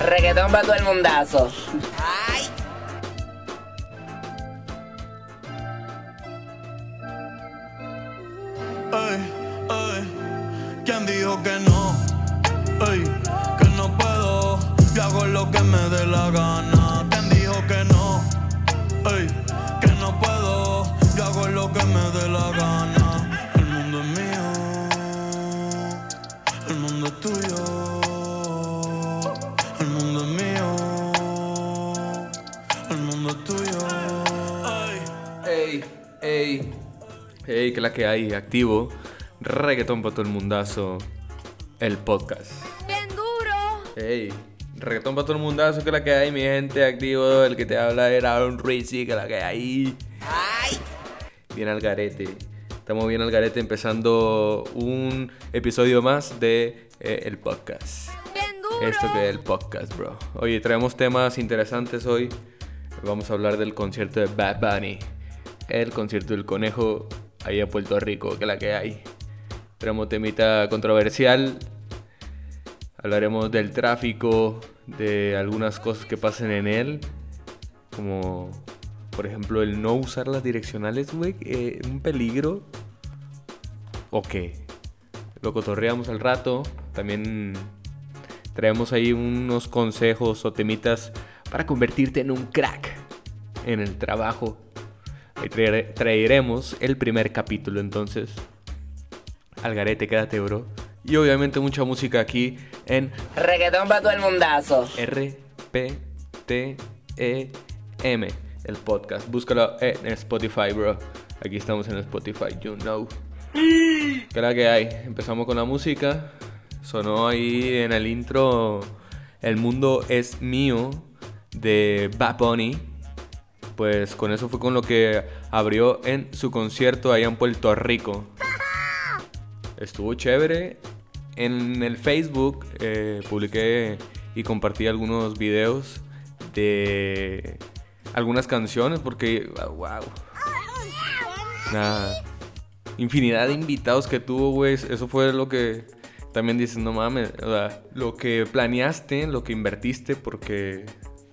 Reggaetón para todo el mundazo. Que la que hay, activo. Reggaetón para todo el mundazo. El podcast. ¡Bien duro! Ey, reggaetón para todo el mundazo, que la que hay, mi gente, activo. El que te habla era Aaron Rizzi, que la que hay. Bien al garete. Estamos bien al garete empezando un episodio más de eh, el podcast. ¡Bien duro! Esto que es el podcast, bro. Oye, traemos temas interesantes hoy. Vamos a hablar del concierto de Bad Bunny. El concierto del conejo ahí a Puerto Rico, que la que hay. Traemos temita controversial. Hablaremos del tráfico, de algunas cosas que pasan en él. Como, por ejemplo, el no usar las direccionales, güey. eh, un peligro. ¿O qué? Lo cotorreamos al rato. También traemos ahí unos consejos o temitas para convertirte en un crack en el trabajo. Ahí traere- traeremos el primer capítulo entonces. Algarete, quédate, bro. Y obviamente mucha música aquí en Reggaetón para todo el mundazo. R P T E M, el podcast. Búscalo en Spotify, bro. Aquí estamos en Spotify, you know. ¿Qué la que hay? Empezamos con la música. Sonó ahí en el intro El mundo es mío de Bad Bunny. Pues con eso fue con lo que abrió en su concierto allá en Puerto Rico. Estuvo chévere. En el Facebook eh, publiqué y compartí algunos videos de algunas canciones porque, wow. Una infinidad de invitados que tuvo, güey. Eso fue lo que también dices, no mames. O sea, lo que planeaste, lo que invertiste, porque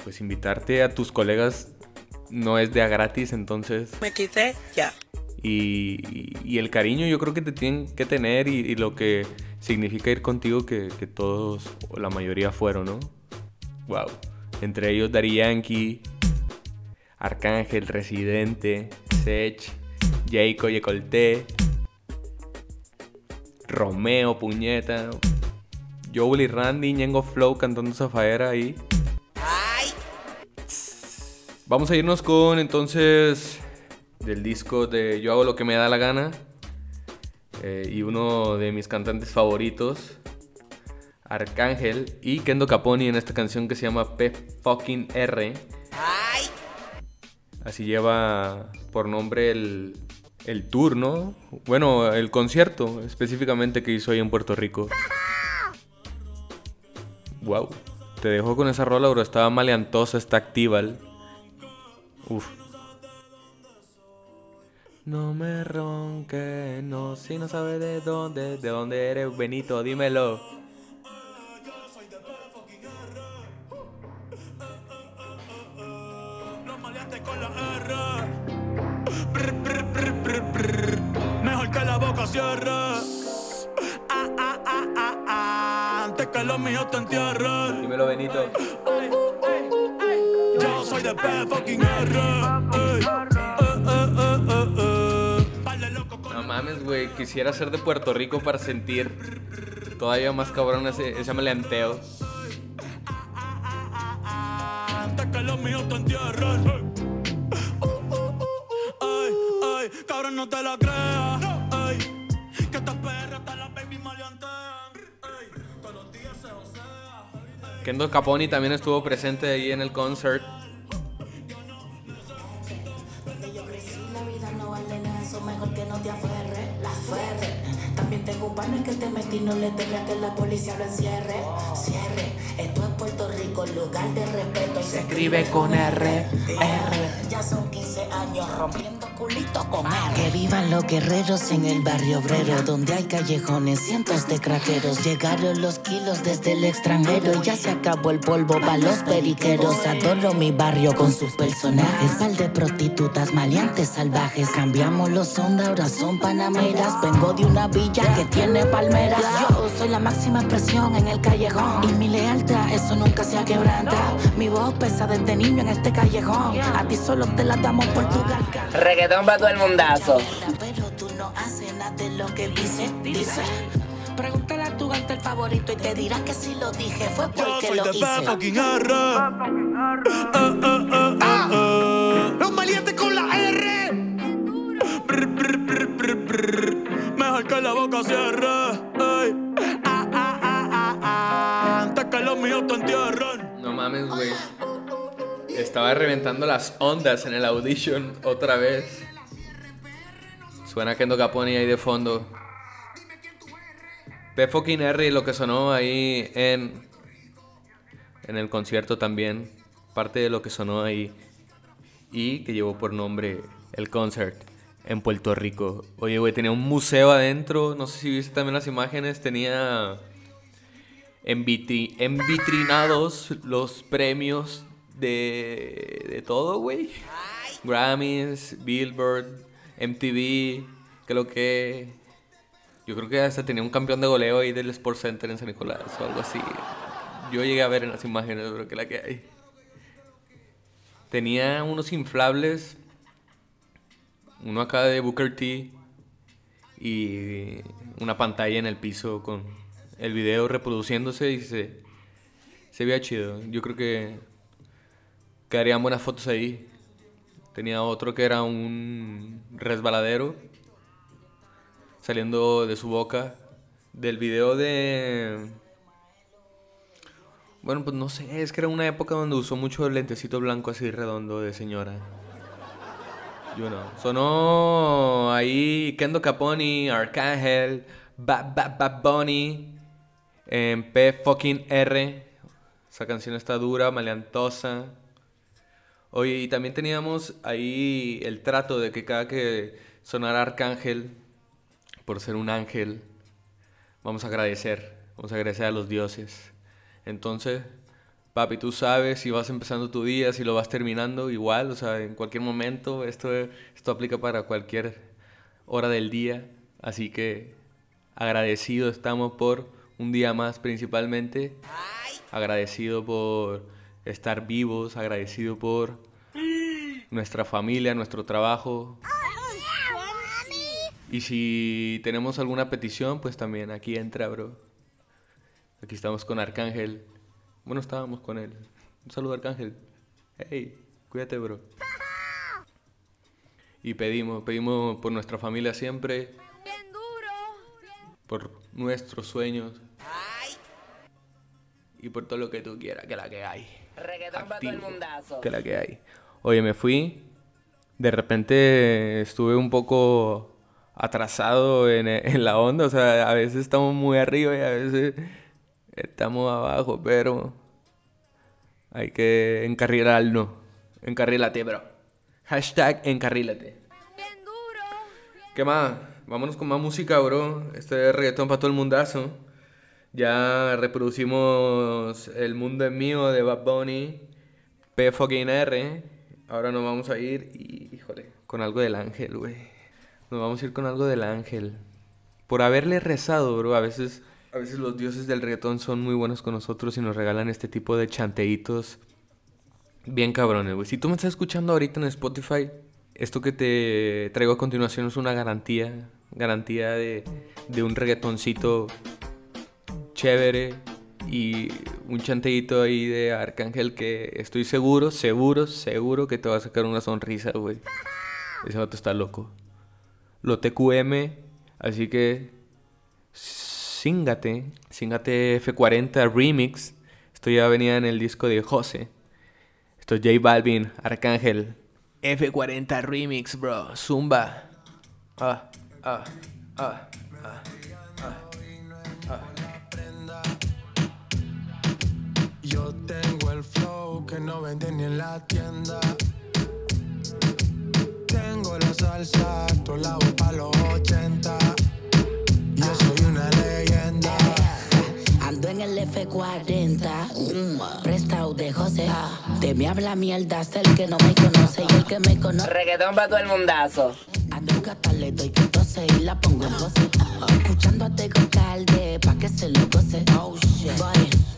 pues invitarte a tus colegas no es de a gratis, entonces Me quité ya. y, y- y el cariño yo creo que te tienen que tener y, y lo que significa ir contigo que, que todos o la mayoría fueron, ¿no? Wow. Entre ellos Daddy Yankee, Arcángel, Residente, Sech, Jayco Yecolte, Romeo, Puñeta, Joel y Randy, Ñengo Flow cantando Zafaera ahí. Vamos a irnos con entonces del disco de Yo hago lo que me da la gana eh, y uno de mis cantantes favoritos, Arcángel y Kendo Caponi en esta canción que se llama P fucking R. Así lleva por nombre el, el tour, ¿no? Bueno, el concierto específicamente que hizo ahí en Puerto Rico. Wow. Te dejo con esa rola, bro. Estaba maleantosa, está actival. Uf. No me ronques, no, si no sabes de dónde, de dónde eres, Benito, dímelo. Mejor que la boca cierre. Ah, ah, ah, ah, ah. Antes que los míos te entierren. Dímelo, Benito. Yo soy de P fucking R. Ey. Eh, eh, eh, eh, eh. Vale, loco con No mames, güey, quisiera ser de Puerto Rico para sentir todavía más cabrón ese, ese maleanteo. antes que los míos te entierren. Ay, ay, cabrón, no te la creas. Ay, que estas perras te las baby maleantean. Ay, todos los días se osea. Kendo Caponi también estuvo presente ahí en el concert. Temes que la policía lo encierre. Cierre, esto es Puerto Rico, lugar de respeto. Y se escribe con R, R. Ya son 15 años rompiendo culito con R. Que vivan los guerreros en el barrio obrero, donde hay callejones, cientos de craqueros. Llegaron los kilos desde el extranjero, ya se acabó el polvo para los periqueros. Adoro mi barrio con sus personajes, pal de prostitutas, maleantes salvajes. Cambiamos los ondas, ahora son panameras. Vengo de una villa que tiene palmeras. Yo soy la máxima expresión en el callejón y mi lealtad, eso nunca se ha quebrantado. Mi voz pesa desde niño en este callejón. A ti solo te la damos por tu garganta. Reggaetón para todo el mundazo. Pero tú no haces nada de lo que dice, dice. Pregúntale a tu gante el favorito y te dirá que si lo dije fue Yo porque soy lo de hice. Eh, eh, eh. Los maleantes con la R. Brr, brr, brr, brr, brr. Mejor que la boca cierre. Ah, ah, ah, ah, ah. Antes que los míos te entierren. No mames, güey. Estaba reventando las ondas en el audition otra vez. Suena Kendo Caponi ahí de fondo. P fucking R lo que sonó ahí en en el concierto también. Parte de lo que sonó ahí y que llevó por nombre el concert en Puerto Rico. Oye, güey, tenía un museo adentro. No sé si viste también las imágenes. Tenía envitri- envitrinados los premios de, de todo, güey. Grammys, Billboard, MTV, que lo que... Yo creo que hasta tenía un campeón de goleo ahí del Sports Center en San Nicolás o algo así. Yo llegué a ver en las imágenes, bro, que la que hay. Tenía unos inflables, uno acá de Booker T y una pantalla en el piso con el video reproduciéndose y se, se veía chido. Yo creo que quedarían buenas fotos ahí. Tenía otro que era un resbaladero saliendo de su boca. Del video de... Bueno, pues no sé, es que era una época donde usó mucho el lentecito blanco así redondo de señora. Yo no. Sonó ahí Kendo Caponi, Arcángel, Bad Bad Bad Bunny, en P fucking R. Esa canción está dura, maleantosa. Oye, y también teníamos ahí el trato de que cada que sonara Arcángel, por ser un ángel, vamos a agradecer, vamos a agradecer a los dioses. Entonces, papi, tú sabes si vas empezando tu día, si lo vas terminando, igual, o sea, en cualquier momento, esto, esto aplica para cualquier hora del día. Así que agradecido estamos por un día más principalmente. Agradecido por estar vivos, agradecido por nuestra familia, nuestro trabajo. Y si tenemos alguna petición, pues también aquí entra, bro. Aquí estamos con Arcángel. Bueno, estábamos con él. Un saludo, Arcángel. Hey, cuídate, bro. Y pedimos, pedimos por nuestra familia siempre. Por nuestros sueños. Y por todo lo que tú quieras, que la que hay. Reggaetón para todo el Activo, mundazo. Que la que hay. Oye, me fui. De repente estuve un poco atrasado en, en la onda. O sea, a veces estamos muy arriba y a veces estamos abajo, pero hay que encarrilarnos. Encarrílate, bro. Hashtag encarrílate. ¿Qué más? Vámonos con más música, bro. Este es reggaetón para todo el mundazo. Ya reproducimos El Mundo es Mío de Bad Bunny, P fucking R. Ahora nos vamos a ir y, híjole, con algo del ángel, güey. Nos vamos a ir con algo del ángel. Por haberle rezado, bro. A veces, a veces los dioses del reggaetón son muy buenos con nosotros y nos regalan este tipo de chanteitos bien cabrones, güey. Si tú me estás escuchando ahorita en Spotify, esto que te traigo a continuación es una garantía. Garantía de, de un reggaetoncito chévere y un chanteíto ahí de Arcángel que estoy seguro, seguro, seguro que te va a sacar una sonrisa, güey. Ese vato está loco. Lo TQM, así que Síngate, Síngate F40 Remix. Esto ya venía en el disco de José. Esto es J Balvin, Arcángel. F40 Remix, bro. Zumba. Ah, ah, ah, ah. Yo tengo el flow que no venden ni en la tienda. Tengo la salsa, tú la voz pa' los 80. Yo soy una leyenda. Ando en el F40, mm, prestado de José. De mí habla mierda, hasta el que no me conoce y el que me conoce. Reggaetón para todo el mundazo. Ando en gata, le doy que tose y la pongo en pose. Escuchando a Tego Calde, pa' que se lo goce. Oh shit. Boy.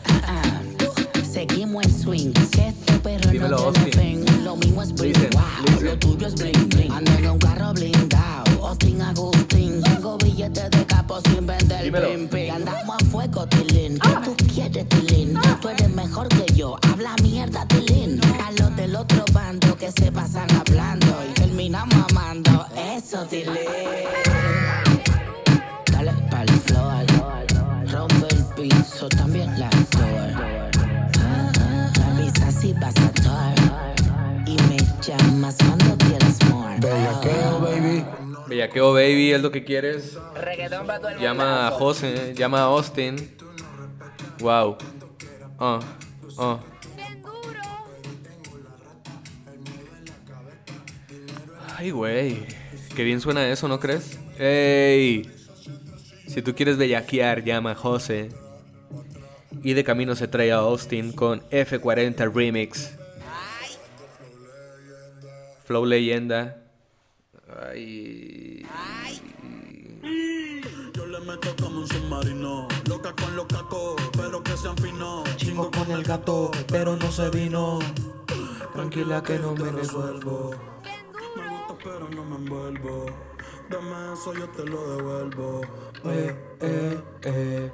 Seguimos en swing. Si este perro Dímelo, no tiene Austin. fin, lo mío es bling. Listen, wow, listen. lo tuyo es bling bling. Ando en un carro blindado, Austin Agustín. Tengo billetes de capo sin vender Dímelo. pim pim. Andamos a fuego, Tilín. ¿Qué tú quieres, Tilín? Tú eres mejor que yo. Habla mierda, Tilín. A los del otro bando que se pasan hablando y terminan mamando. Eso, Tilín. Bellaqueo Baby es lo que quieres. Reggaetón para todo el Llama a. José, llama a Austin. Wow. Ah, ah. Ay, güey. Qué bien suena eso, ¿no crees? ¡Ey! Si tú quieres bellaquear, llama a José. Y de camino se trae a Austin con F40 Remix. Flow Leyenda. Ay. Yo le meto como un submarino. Loca con los cacos, pero que sean finos. Chingo con el gato, pero no se vino. Tranquila que no me resuelvo. Me gusta, pero no me envuelvo. Dame eso, yo te lo devuelvo. Eh, eh, eh.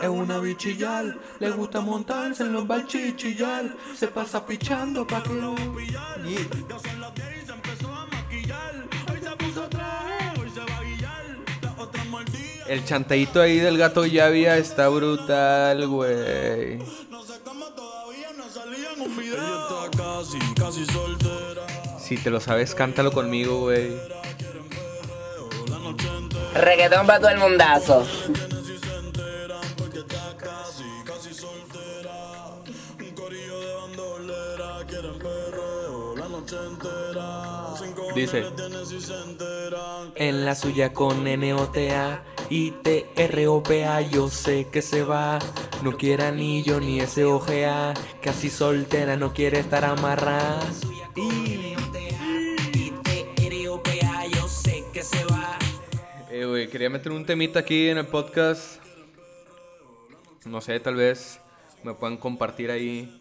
Es una bichillar, le gusta montarse en los balchichillar. Se pasa pichando pa' que lo Yeah. El chanteíto ahí del gato Yavia está brutal, güey. Si te lo sabes, cántalo conmigo, güey. Reggaetón para todo el mundazo. Dice. En la suya con NOTA y TROPA yo sé que se va. No quiere anillo ni ese OGA. Casi soltera, no quiere estar amarrada. Eh, güey, quería meter un temita aquí en el podcast. No sé, tal vez me puedan compartir ahí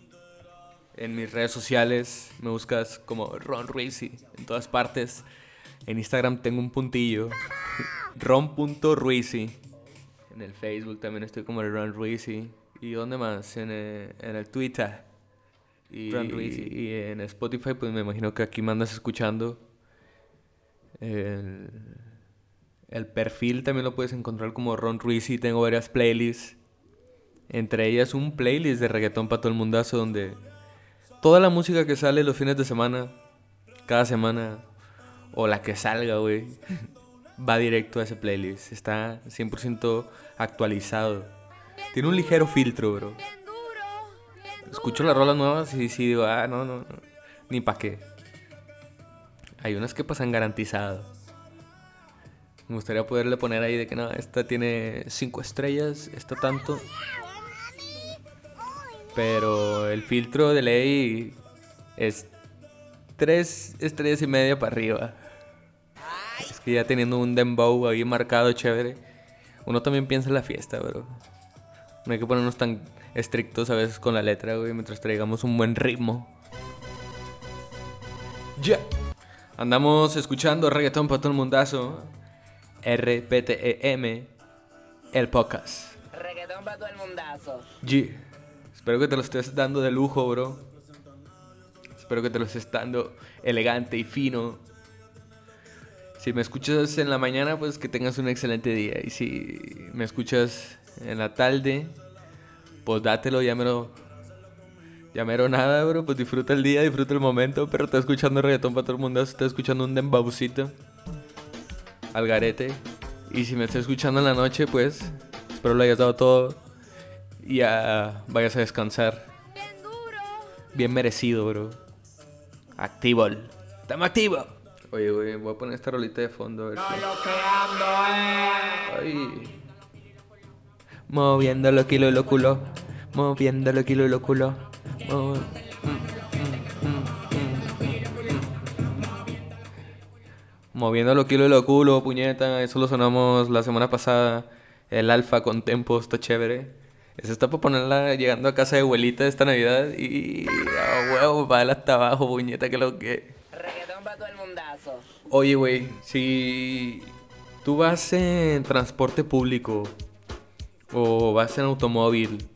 en mis redes sociales. Me buscas como Ron Ruizy en todas partes. En Instagram tengo un puntillo. Ron.ruizy. En el Facebook también estoy como el Ron Ruizy. ¿Y dónde más? En el, en el Twitter. Y, Ron Ruizy. y en Spotify, pues me imagino que aquí me andas escuchando. El, el perfil también lo puedes encontrar como Ron Ruizy. Tengo varias playlists. Entre ellas un playlist de reggaetón para todo el mundazo donde toda la música que sale los fines de semana, cada semana, o la que salga, güey, va directo a ese playlist. Está 100% actualizado. Tiene un ligero filtro, bro. Escucho las rolas nuevas y sí digo, ah, no, no. Ni pa' qué. Hay unas que pasan garantizado. Me gustaría poderle poner ahí de que no, esta tiene 5 estrellas, esta tanto. Pero el filtro de ley es 3 estrellas y media para arriba. Ya teniendo un dembow ahí marcado chévere, uno también piensa en la fiesta, bro. No hay que ponernos tan estrictos a veces con la letra, güey, mientras traigamos un buen ritmo. Ya. Andamos escuchando reggaetón para todo el mundazo. RPTEM, el podcast. Reggaetón para todo el mundazo. G. Espero que te lo estés dando de lujo, bro. Espero que te lo estés dando elegante y fino. Si me escuchas en la mañana, pues que tengas un excelente día. Y si me escuchas en la tarde, pues dátelo, ya mero. Ya mero nada, bro. Pues disfruta el día, disfruta el momento. Pero está escuchando reggaetón para todo el mundo. Está escuchando un dembaucito. Al garete. Y si me estás escuchando en la noche, pues espero lo hayas dado todo. Y ya vayas a descansar. Bien merecido, bro. Activo. Estamos activos. Oye, güey, voy a poner esta rolita de fondo a ver si- Ay. Moviendo los kilos y los culos. Moviendo los kilos y los culos. Mo- Moviendo los kilos y los culos, puñeta. Eso lo sonamos la semana pasada. El alfa con tempo, está chévere. Eso está para ponerla llegando a casa de abuelita esta Navidad. Y. A huevo, para hasta abajo, puñeta, que lo que. Para todo el. Oye, güey, si tú vas en transporte público o vas en automóvil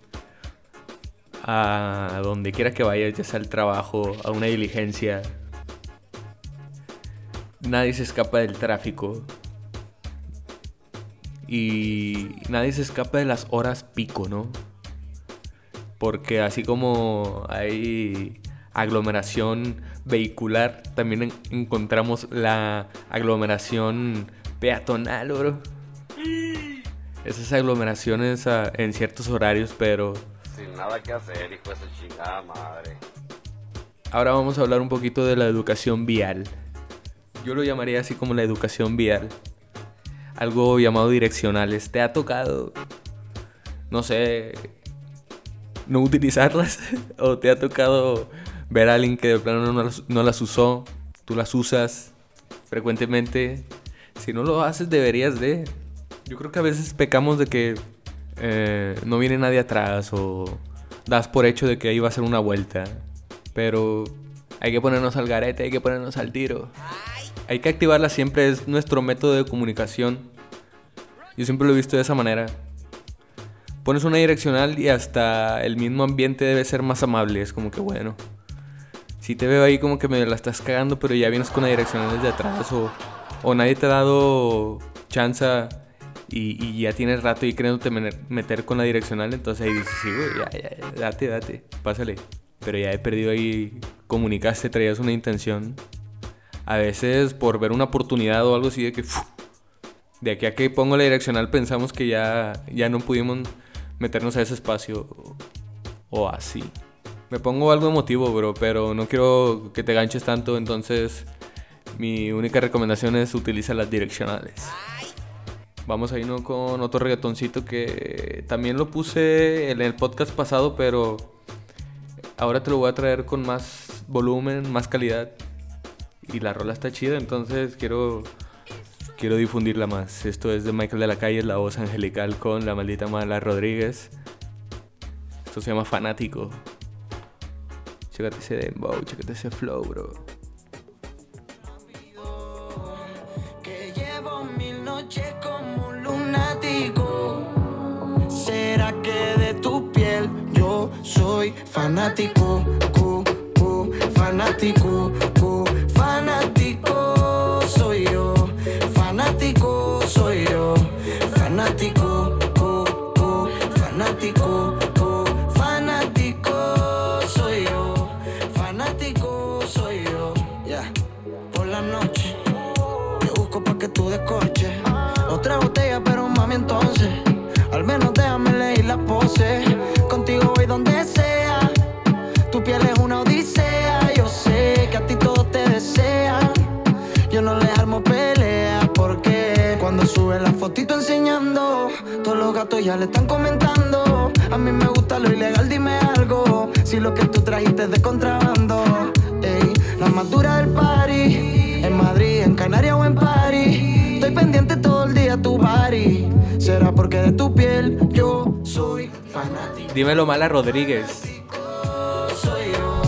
a donde quiera que vayas, ya sea al trabajo, a una diligencia, nadie se escapa del tráfico y nadie se escapa de las horas pico, ¿no? Porque así como hay aglomeración vehicular, también en- encontramos la aglomeración peatonal, bro. Esas aglomeraciones en ciertos horarios, pero Sin nada que hacer, hijo de su chingada madre. ahora vamos a hablar un poquito de la educación vial. Yo lo llamaría así como la educación vial. Algo llamado direccionales. ¿Te ha tocado, no sé, no utilizarlas? ¿O te ha tocado ver a alguien que de plano no las, no las usó? Tú las usas frecuentemente. Si no lo haces, deberías de. Yo creo que a veces pecamos de que eh, no viene nadie atrás o das por hecho de que ahí va a ser una vuelta. Pero hay que ponernos al garete, hay que ponernos al tiro. Hay que activarla siempre, es nuestro método de comunicación. Yo siempre lo he visto de esa manera. Pones una direccional y hasta el mismo ambiente debe ser más amable. Es como que bueno. Si te veo ahí como que me la estás cagando, pero ya vienes con la direccional desde atrás o, o nadie te ha dado chance y, ya tienes rato y queriéndote meter con la direccional, entonces ahí dices, sí, güey, ya, ya, date, date, pásale. Pero ya he perdido ahí, comunicaste, traías una intención. A veces por ver una oportunidad o algo así de que, de aquí a que pongo la direccional pensamos que ya, ya no pudimos meternos a ese espacio o así. Me pongo algo emotivo, bro, pero no quiero que te ganches tanto, entonces mi única recomendación es utiliza las direccionales. Vamos a irnos con otro reggaetoncito que también lo puse en el podcast pasado, pero ahora te lo voy a traer con más volumen, más calidad. Y la rola está chida, entonces quiero quiero difundirla más. Esto es de Michael de la Calle, la voz angelical con la maldita Mala Rodríguez. Esto se llama Fanático. Chécate ese dembow, chécate ese flow, bro. Que llevo mil noches como un lunático. ¿Será que de tu piel yo soy fanático? Cu, cu, fanático, cu, fanático soy yo. Fanático soy yo. Fanático, fanático Contigo voy donde sea. Tu piel es una odisea. Yo sé que a ti todos te desean. Yo no les armo pelea porque cuando sube la fotito enseñando, todos los gatos ya le están comentando. A mí me gusta lo ilegal, dime algo. Si lo que tú trajiste es de contrabando. Ey, la más dura del party. En Madrid, en Canarias o en París. Estoy pendiente todo el día a tu body. Será porque de tu piel yo fanático. Dímelo Mala Rodríguez. Soy yo,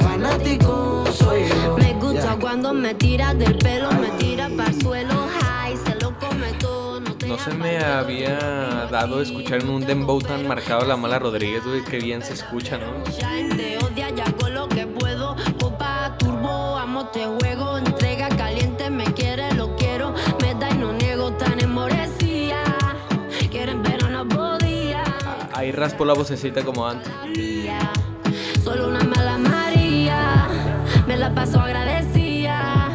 fanático soy yo. Me gusta Yeah. cuando me tiras del pelo, me tiras para el suelo, high, se lo come todo. No, te No se me había dado escuchar en un dembow tan marcado la Mala Rodríguez, güey. Qué bien se escucha, ¿no? Shine te odia, ya con lo que puedo. Popa turbo, amo te Ahí raspo la vocecita como antes. Solo una mala María. Me la paso agradecida.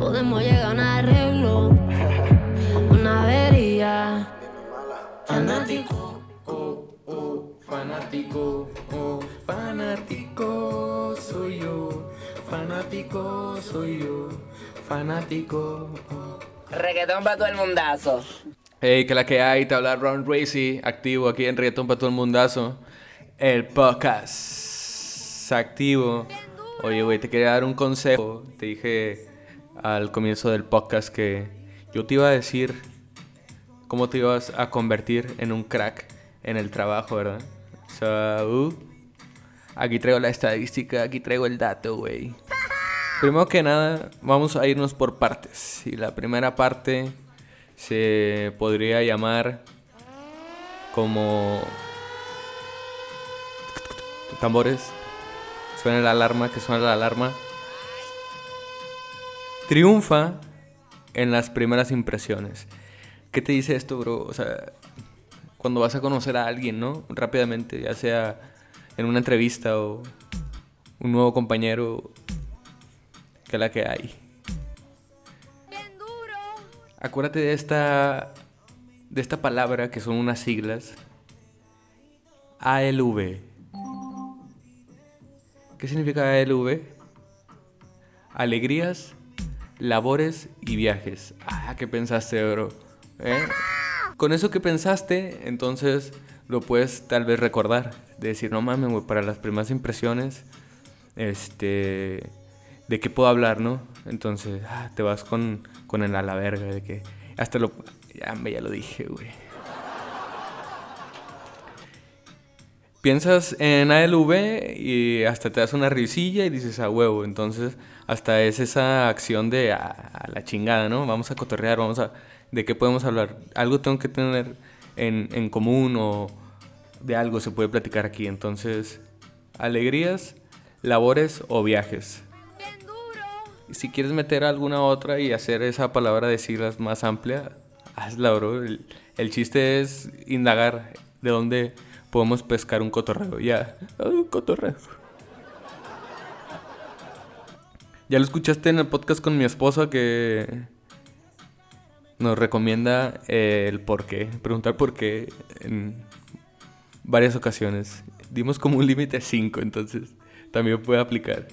Podemos llegar a un arreglo. Una avería. Fanático. Fanático, oh, fanático soy yo, fanático soy yo, fanático. Reggaetón para todo el mundazo. Hey, que la que hay, te habla Ron Racy, activo aquí en Reggaetón para todo el mundazo. El podcast activo. Oye, güey, te quería dar un consejo. Te dije al comienzo del podcast que yo te iba a decir cómo te ibas a convertir en un crack en el trabajo, ¿verdad? So, uh, aquí traigo la estadística, aquí traigo el dato, güey. Primero que nada, vamos a irnos por partes. Y la primera parte se podría llamar como tambores. Suena la alarma, que suena la alarma. Triunfa en las primeras impresiones. ¿Qué te dice esto, bro? O sea, cuando vas a conocer a alguien, ¿no? Rápidamente, ya sea en una entrevista o un nuevo compañero, que la que hay. Acuérdate de esta de esta palabra que son unas siglas ALV. ¿Qué significa ALV? Alegrías, labores y viajes. Ah, ¿qué pensaste, bro? ¿Eh? Con eso que pensaste, entonces lo puedes tal vez recordar. De decir, no mames, güey, para las primeras impresiones, este, de qué puedo hablar, ¿no? Entonces, ah, te vas con, con el a la verga, de que hasta lo, ya, ya lo dije, güey. Piensas en ALV y hasta te das una risilla y dices a huevo. Entonces, hasta es esa acción de a, a la chingada, ¿no? Vamos a cotorrear, vamos a. ¿De qué podemos hablar? Algo tengo que tener en, en común o de algo se puede platicar aquí. Entonces, alegrías, labores o viajes. Si quieres meter alguna otra y hacer esa palabra de más amplia, hazla, bro. El, el chiste es indagar de dónde podemos pescar un cotorreo. Ya, ah, un cotorreo. Ya lo escuchaste en el podcast con mi esposa que nos recomienda eh, el por qué, preguntar por qué en varias ocasiones. Dimos como un límite 5, entonces también puede aplicar.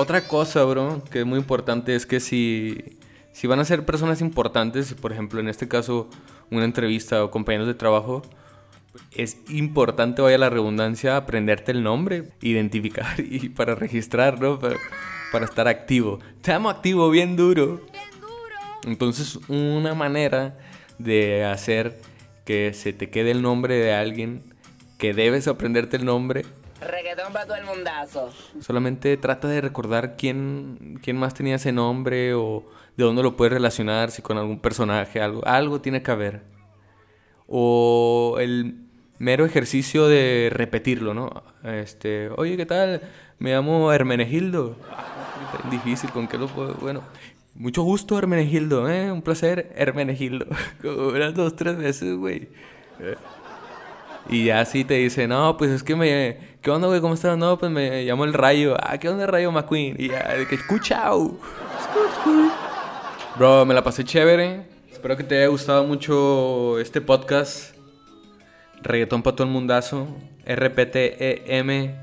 Otra cosa, bro, que es muy importante es que si, si van a ser personas importantes, por ejemplo, en este caso, una entrevista o compañeros de trabajo, es importante, vaya la redundancia, aprenderte el nombre, identificar y para registrar, ¿no? Para, para estar activo. Estamos activo bien duro. Entonces, una manera de hacer que se te quede el nombre de alguien que debes aprenderte el nombre Reggaetón para todo el mundazo. Solamente trata de recordar quién, quién más tenía ese nombre o de dónde lo puedes relacionar, si con algún personaje, algo, algo tiene que haber. O el mero ejercicio de repetirlo, ¿no? Este, oye, ¿qué tal? Me llamo Hermenegildo. Difícil, ¿con qué lo puedo? Bueno, mucho gusto, Hermenegildo, ¿eh? Un placer, Hermenegildo. Como unas dos, tres veces, güey. Y ya así te dice, no, pues es que me... ¿Qué onda, güey? ¿Cómo estás? No, pues me llamo El Rayo. Ah, ¿qué onda, Rayo McQueen? Y ya, de que escuchao. Bro, me la pasé chévere. Espero que te haya gustado mucho este podcast. Reggaetón para todo el mundazo. RPTEM,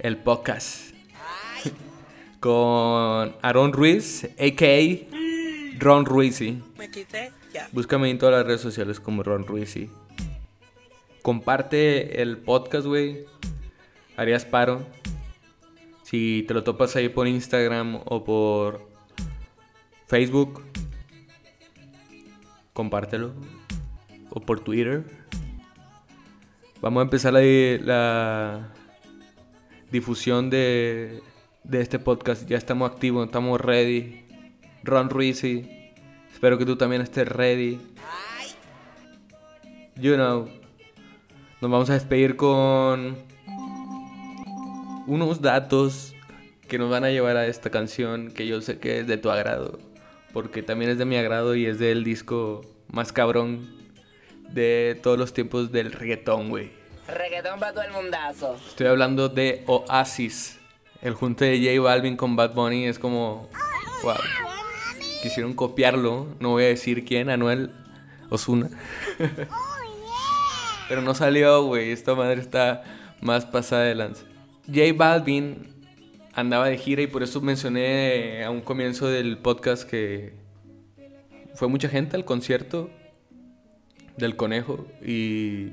el podcast. Con Aaron Ruiz, a.k.a. Ron Ruizy. Me quité, ya. Búscame en todas las redes sociales como Ron Ruizy. Comparte el podcast, güey. Harías paro. Si te lo topas ahí por Instagram o por Facebook, compártelo. O por Twitter. Vamos a empezar la, la difusión de, de este podcast. Ya estamos activos, estamos ready. Ron Ruizy. Espero que tú también estés ready. You know. Nos vamos a despedir con unos datos que nos van a llevar a esta canción que yo sé que es de tu agrado. Porque también es de mi agrado y es del disco más cabrón de todos los tiempos del reggaetón, güey. Reggaetón para todo el mundazo. Estoy hablando de Oasis. El junte de J Balvin con Bad Bunny es como... Wow. Quisieron copiarlo. No voy a decir quién, Anuel Osuna. Pero no salió, güey. Esta madre está más pasada de lanza. J Balvin andaba de gira y por eso mencioné a un comienzo del podcast que fue mucha gente al concierto del conejo y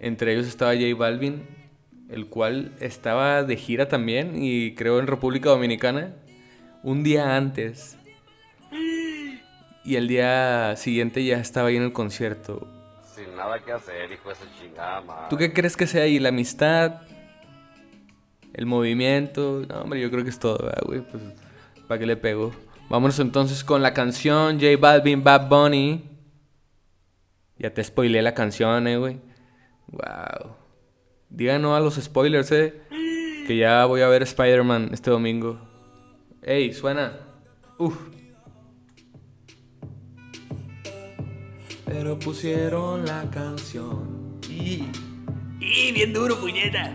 entre ellos estaba J Balvin, el cual estaba de gira también y creo en República Dominicana un día antes. Y el día siguiente ya estaba ahí en el concierto. Sin nada que hacer, hijo de esa chingada madre. ¿Tú qué crees que sea ahí? ¿La amistad? ¿El movimiento? No, hombre, yo creo que es todo, ¿verdad, güey? Pues, ¿para qué le pego? Vámonos entonces con la canción J Balvin, Bad Bunny. Ya te spoileé la canción, eh, güey. Wow. Díganos a los spoilers, eh. Que ya voy a ver Spider-Man este domingo. Ey, suena. Uf. Pero pusieron la canción. Y, y bien duro, puñeta.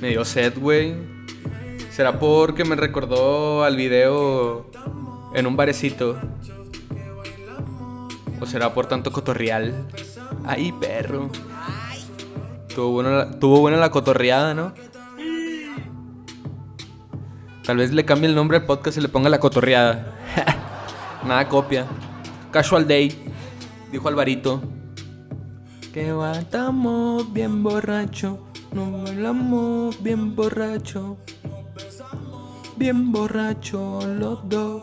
Me dio sed, güey. ¿Será porque me recordó al video en un barecito? ¿O será por tanto cotorreal? Ay, perro. Tuvo buena la, tuvo buena la cotorreada, ¿no? Tal vez le cambie el nombre al podcast y le ponga la cotorreada. Nada copia. Casual Day, dijo Alvarito. Que estamos bien borracho, nos bailamos bien borracho. Bien borracho los dos.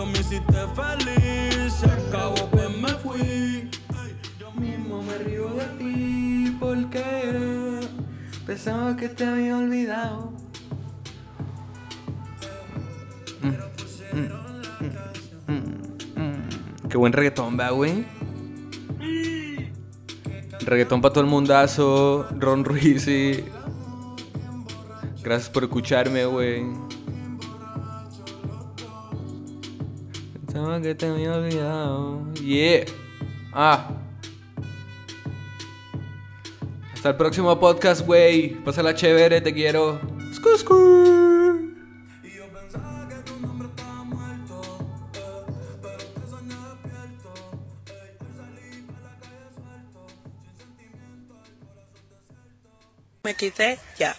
cuando me hiciste feliz Se acabó pues me fui Yo mismo me río de ti Porque pensaba que te había olvidado. Qué buen reggaetón, va, güey. Reggaetón para todo el mundazo. Ron Ruiz. Gracias por escucharme, güey. Que te había olvidado. Yeah. Ah. Hasta el próximo podcast, güey. Pásala chévere, te quiero. Muerto eh, Me quité ya.